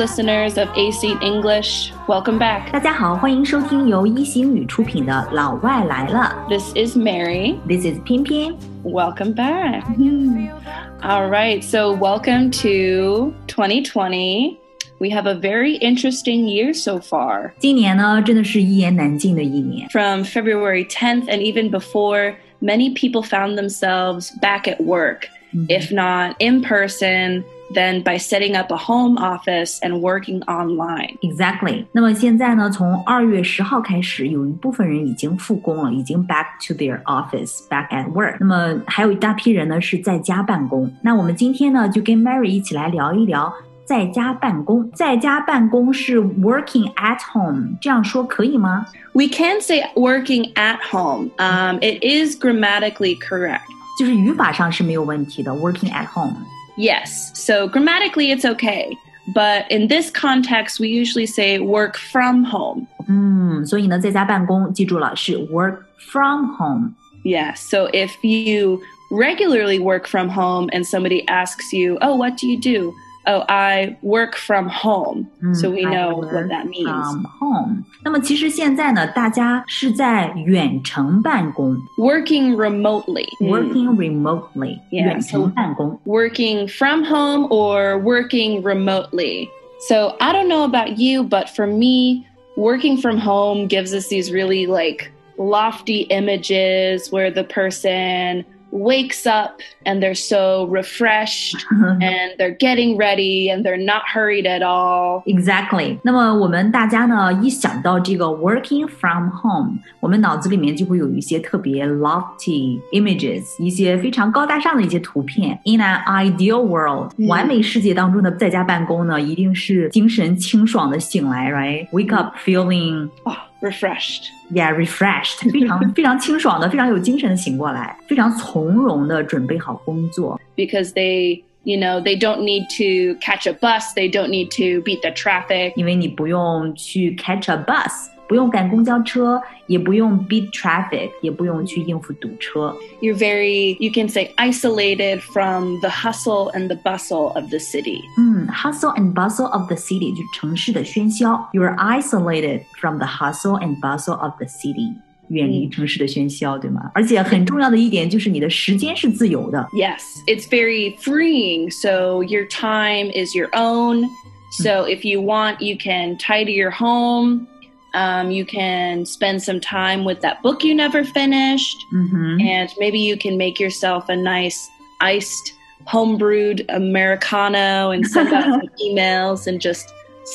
listeners of AC English. Welcome back. 大家好，欢迎收听由一席英语出品的《老外来了》。This is Mary. This is 翩翩。Welcome back. All right, so welcome to 2020. We have a very interesting year so far. 今年呢，真的是一言难尽的一年。From February 10th and even before, many people found themselves back at work, mm -hmm. if not in person then by setting up a home office and working online. Exactly。那么现在呢，从二月十号开始，有一部分人已经复工了，已经 back to their office, back at work。那么还有一大批人呢是在家办公。那我们今天呢，就跟 Mary 一起来聊一聊。在家办公，在家办公是 working at home，这样说可以吗？ We can say working at home. Um, it is grammatically correct. 就是语法上是没有问题的，working at home。 Yes, so grammatically it's okay. But in this context, we usually say work from home. 嗯，所以呢，在家办公，记住了是 work from home。 Yeah, so if you regularly work from home and somebody asks you, Oh, what do you do? Oh, I work from home. so we I know work what that means. From home。那么其实现在呢，大家是在远程办公、 Working remotely. working remotely，、 Yeah，远程办公。 working from home or working remotely. So I don't know about you, but for me, working from home gives us these really like lofty images where the person wakes up and they're so refreshed and they're getting ready and they're not hurried at all. Exactly。那么我们大家呢，一想到这个 working from home，我们脑子里面就会有一些特别 lofty images，一些非常高大上的一些图片。In an ideal world，、嗯完美世界当中的在家办公呢，一定是精神清爽的醒来，right？Wake up feeling Oh, refreshed. yeah refreshed，非常非常清爽的，非常有精神的醒过来，非常从容的准备好工作。 because they you know they don't need to catch a bus they don't need to beat the traffic 因为你不用去 catch a bus， 不用赶公交车，也不用 beat traffic，也不用去应付堵车。 you're very you can say isolated from the hustle and the bustle of the city 嗯，hustle and bustle of the city 就是城市的喧嚣。You're isolated from the hustle and bustle of the city，远离城市的喧嚣，对吗？而且很重要的一点就是你的时间是自由的。 yes it's very freeing so your time is your own so if you want you can tidy your home um, you can spend some time with that book you never finished 嗯哼。 and maybe you can make yourself a nice iced homebrewed americano and send out some emails and just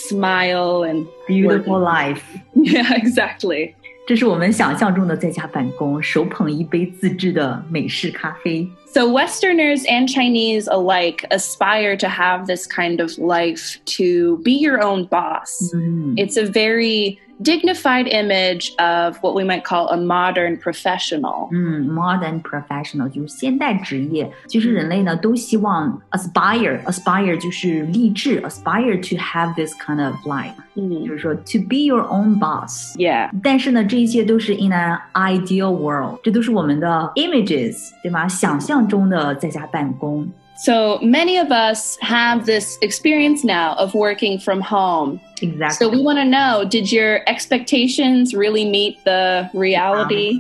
smile and Beautiful life， yeah exactly 这是我们想象中的在家办公，手捧一杯自制的美式咖啡。 so westerners and chinese alike aspire to have this kind of life to be your own boss 嗯 it's a very dignified image of what we might call a modern professional 嗯，modern professional 就是现代职业。其实人类呢都希望 aspire，aspire 就是励志，aspire to have this kind of life，就是说 to be your own boss。 yeah 但是呢，这一切都是 in an ideal world，这都是我们的 images，对吗？想象中的在家办公。 So many of us have this experience now of working from home. So Exactly。 we want to know did your expectations really meet the reality?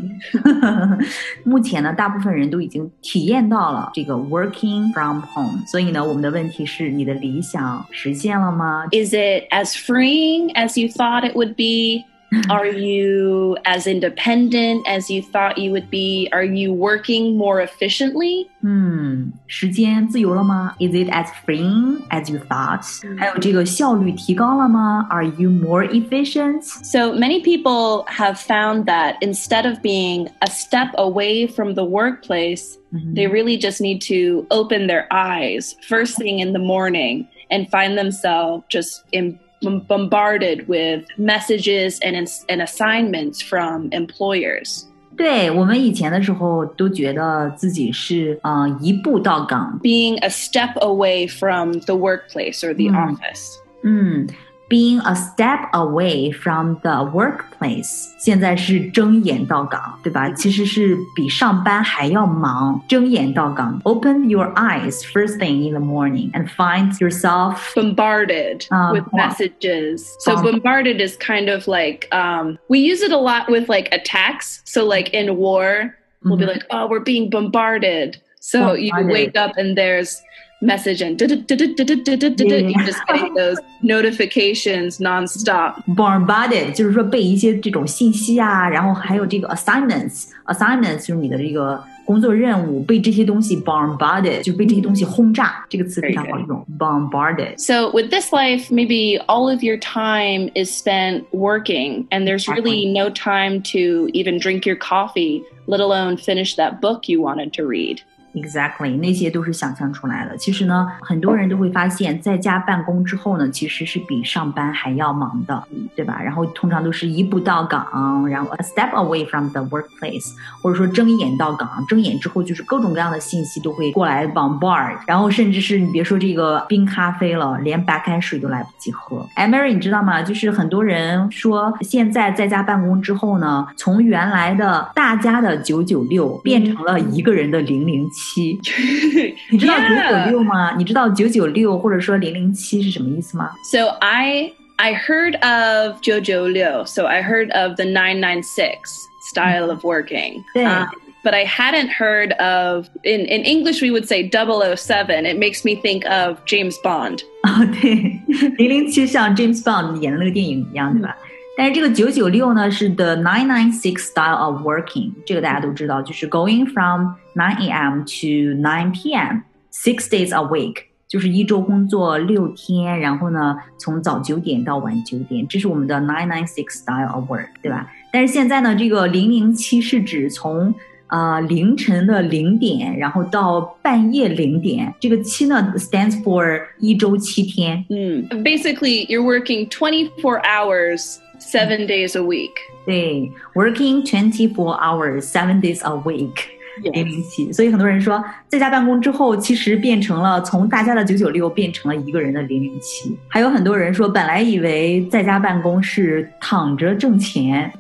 目前呢，大部分人都已经体验到了这个 working from home，所以呢，我们的问题是：你的理想实现了吗？ Is it as freeing as you thought it would be? Are you as independent as you thought you would be? Are you working more efficiently? 嗯，时间自由了吗？Is it as freeing as you thought？、还有这个效率提高了吗？Are you more efficient？ So many people have found that instead of being a step away from the workplace, they really just need to open their eyes first thing in the morning and find themselves just in, bombarded with messages and, and assignments from employers. 对我们以前的时候都觉得自己是呃一步到岗， Being a step away from the workplace or the Mm. office. 嗯， being a step away from the workplace，现在是睁眼到岗，对吧？其实是比上班还要忙，睁眼到岗。Open your eyes first thing in the morning and find yourself bombarded Uh, with bomb- messages. So bomb- bombarded is kind of like um, we use it a lot with like attacks. So like in war, we'll be Mhm. like, oh, we're being bombarded. So you Bombarded. wake up and there's message and you're just getting those notifications nonstop. bombarded，就是说被一些这种信息啊，然后还有这个 assignments，assignments 就是你的这个工作任务，被这些东西 bombarded，就被这些东西轰炸。这个词非常好用，bombarded。 So with this life, maybe all of your time is spent working, and there's really no time to even drink your coffee, let alone finish that book you wanted to read. Exactly，那些都是想象出来的。其实呢，很多人都会发现，在家办公之后呢，其实是比上班还要忙的，对吧？然后通常都是一步到岗，然后 a step away from the workplace，或者说睁眼到岗。睁眼之后，就是各种各样的信息都会过来 bombard，然后甚至是你别说这个冰咖啡了，连白开水都来不及喝。哎，Mary，你知道吗？就是很多人说，现在在家办公之后呢，从原来的大家的九九六变成了一个人的零零七。你知道九九 Yeah. 六吗？你知道九九六或者说零零七是什么意思吗？ So I I heard of Jojo Liu. So I heard of the 996 style of working. Yeah. Um, but I hadn't heard of in, in English we would say 007. It makes me think of James Bond. 啊、对，零零七像 James Bond 演的那个电影一样，对吧？ 但是这个九九六呢是 the nine nine six style of working，这个大家都知道，就是 going from nine a.m. to nine p.m. six days a week，就是一周工作六天，然后呢从早九点到晚九点，这是我们的 nine nine six style of work，对吧？但是现在呢，这个零零七是指从呃凌晨的零点，然后到半夜零点，这个七呢 stands for 一周七天。 Basically, you're working 24 hours, seven days a week. 对，working twenty four hours, seven days a week，零零七。所以很多人说，在家办公之后，其实变成了从大家的九九六变成了一个人的零零七。还有很多人说，本来以为在家办公是躺着挣钱，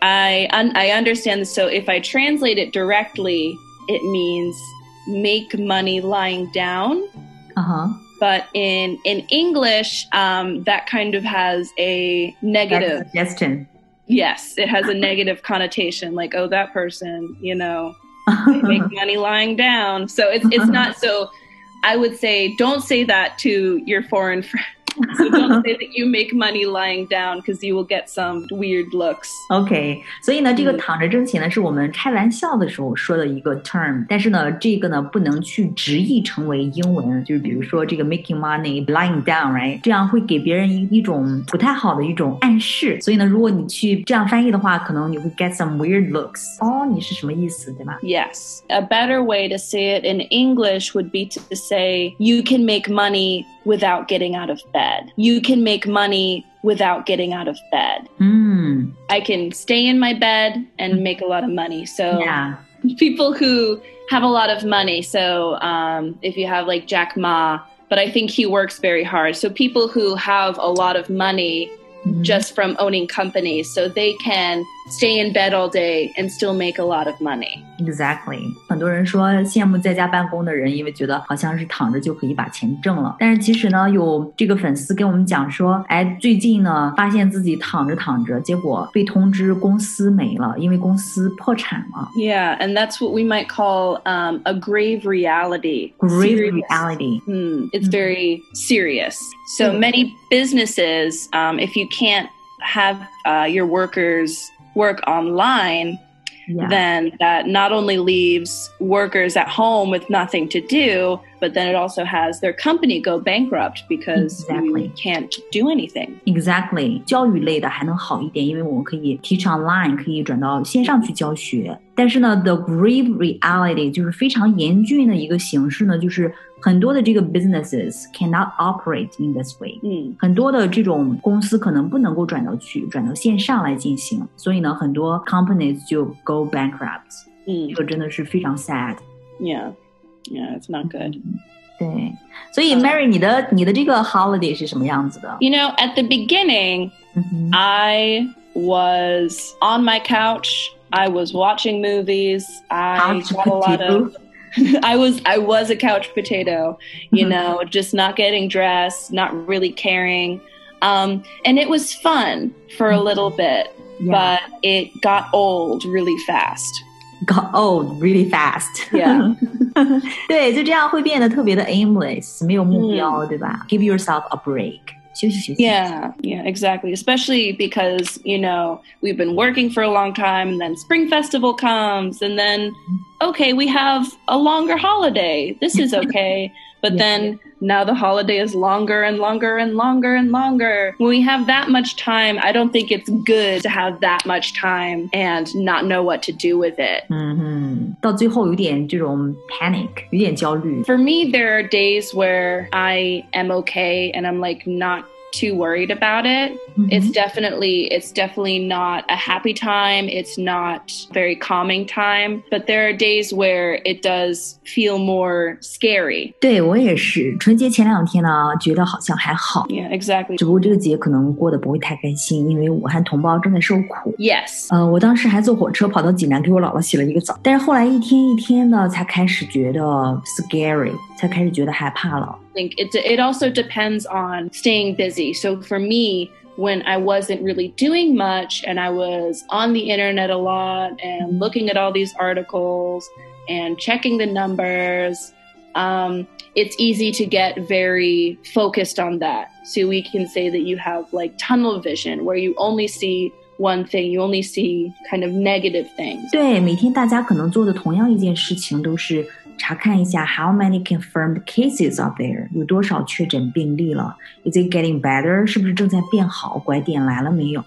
I un- I understand. So if I translate it directly, it means make money lying down. 啊哈 But in in English, um, that kind of has a negative. suggestion。Yes, it has a negative connotation. Like, oh, that person, you know, they make money lying down. So it's it's not so. I would say don't say that to your foreign friends So don't say that you make money lying down because you will get some weird looks. OK，所以呢，这个嗯躺着挣钱呢，是我们开玩笑的时候说的一个 term，但是呢，这个呢不能去直译成为英文，就是比如说这个 making money lying down，right，这样会给别人一一种不太好的一种暗示。所以呢，如果你去这样翻译的话，可能你会 get some weird looks。哦，你是什么意思，对吧？ Yes. A better way to say it in English would be to say you can make money without getting out of bed. You can make money without getting out of bed. I can stay in my bed and make a lot of money. So，Yeah。people who have a lot of money. So um, if you have like Jack Ma, but I think he works very hard. So people who have a lot of money Mhm. just from owning companies, so they can stay in bed all day and still make a lot of money. Exactly，很多人说羡慕在家办公的人，因为觉得好像是躺着就可以把钱挣了。但是其实呢，有这个粉丝跟我们讲说，哎，最近呢发现自己躺着躺着，结果被通知公司没了，因为公司破产了。 Yeah, and that's what we might call um, a grave reality. Grave Serious. reality， Hmm, it's Mhm. very serious. So Mm. many businesses, um, if you can't have uh, your workers work online, Yeah. then that not only leaves workers at home with nothing to do, but then it also has their company go bankrupt because Exactly. you can't do anything. Exactly，教育类的还能好一点，因为我们可以 teach online，可以转到线上去教学。但是呢，the grave reality 就是非常严峻的一个形式呢，就是很多的这个 businesses cannot operate in this way。 Hmm. 很多的这种公司可能不能够转到去转到线上来进行，所以呢，很多 companies 就 go bankrupt。 Hmm. 这个真的是非常 sad。 Yeah. Yeah, it's not good. 对，所以 Mary，你的你的这个 holiday 是什么样子的？ You know, at the beginning, 嗯哼 I was on my couch. I was watching movies. I Couch got a lot potato. of. I was I was a couch potato, you Mhm. know, just not getting dressed, not really caring. Um, and it was fun for a little bit, Yeah. but it got old really fast. got old really fast. Yeah. 对，就这样会变得特别的 aimless，没有目嗯标，对吧？Give yourself a break，休息休息。 Yeah, yeah, exactly. Especially because, you know, we've been working for a long time and then Spring Festival comes and then okay, we have a longer holiday. This is okay. But Yeah. then now the holiday is longer and longer and longer and longer. When we have that much time, I don't think it's good to have that much time and not know what to do with it. 嗯哼，到最后有点这种 panic，有点焦虑。 For me, there are days where I am okay and I'm like not too worried about it. 嗯哼 it's definitely it's definitely not a happy time it's not very calming time but there are days where it does feel more scary 对我也是，春节前两天呢，觉得好像还好， yeah exactly 只不过这个节可能过得不会太开心，因为我和同胞正在受苦。 yes 呃，我当时还坐火车跑到济南给我姥姥洗了一个澡，但是后来一天一天的才开始觉得 scary，才开始觉得害怕了。 i think it, it also depends on staying busy so for me when i wasn't really doing much and i was on the internet a lot and looking at all these articles and checking the numbers um, it's easy to get very focused on that. So we can say that you have like tunnel vision where you only see one thing, you only see kind of negative things. 对，每天大家可能做的同样一件事情都是 查看一下 how many confirmed cases are there，有多少确诊病例了，is it getting better，是不是正在变好，拐点来了没有？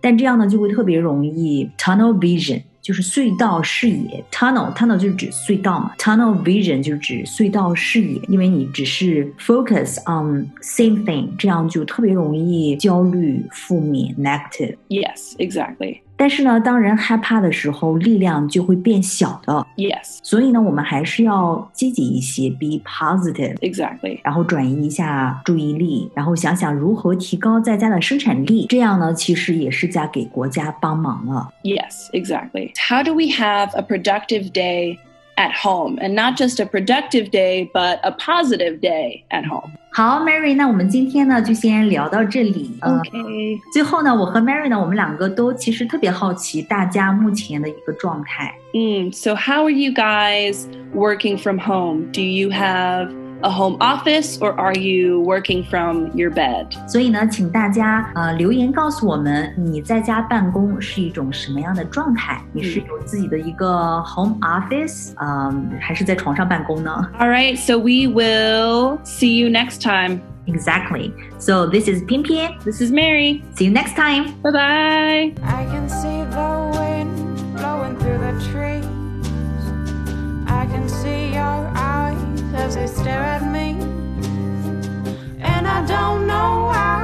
但这样呢，就会特别容易 tunnel vision。就是隧道视野，tunnel tunnel 就是指隧道嘛，tunnel vision 就是指隧道视野，因为你只是 focus on same thing，这样就特别容易焦虑、负面 negative。Yes, exactly. 但是呢，当人害怕的时候，力量就会变小的。Yes, 所以呢，我们还是要积极一些，be positive，exactly. 然后转移一下注意力，然后想想如何提高在家的生产力。这样呢，其实也是在给国家帮忙了。Yes, exactly. How do we have a productive day at home? And not just a productive day, but a positive day at home. 好，Mary，那我们今天呢就先聊到这里。呃 Okay. 最后呢，我和 Mary 呢，我们两个都其实特别好奇大家目前的一个状态。 Mm, so, how are you guys working from home? Do you have a home office or are you working from your bed? home office，嗯，还是在床上办公呢？All right, so we will see you next time. Exactly. So this is 翩翩. This is Mary. See you next time. Bye bye. They stare at me. And I don't know why.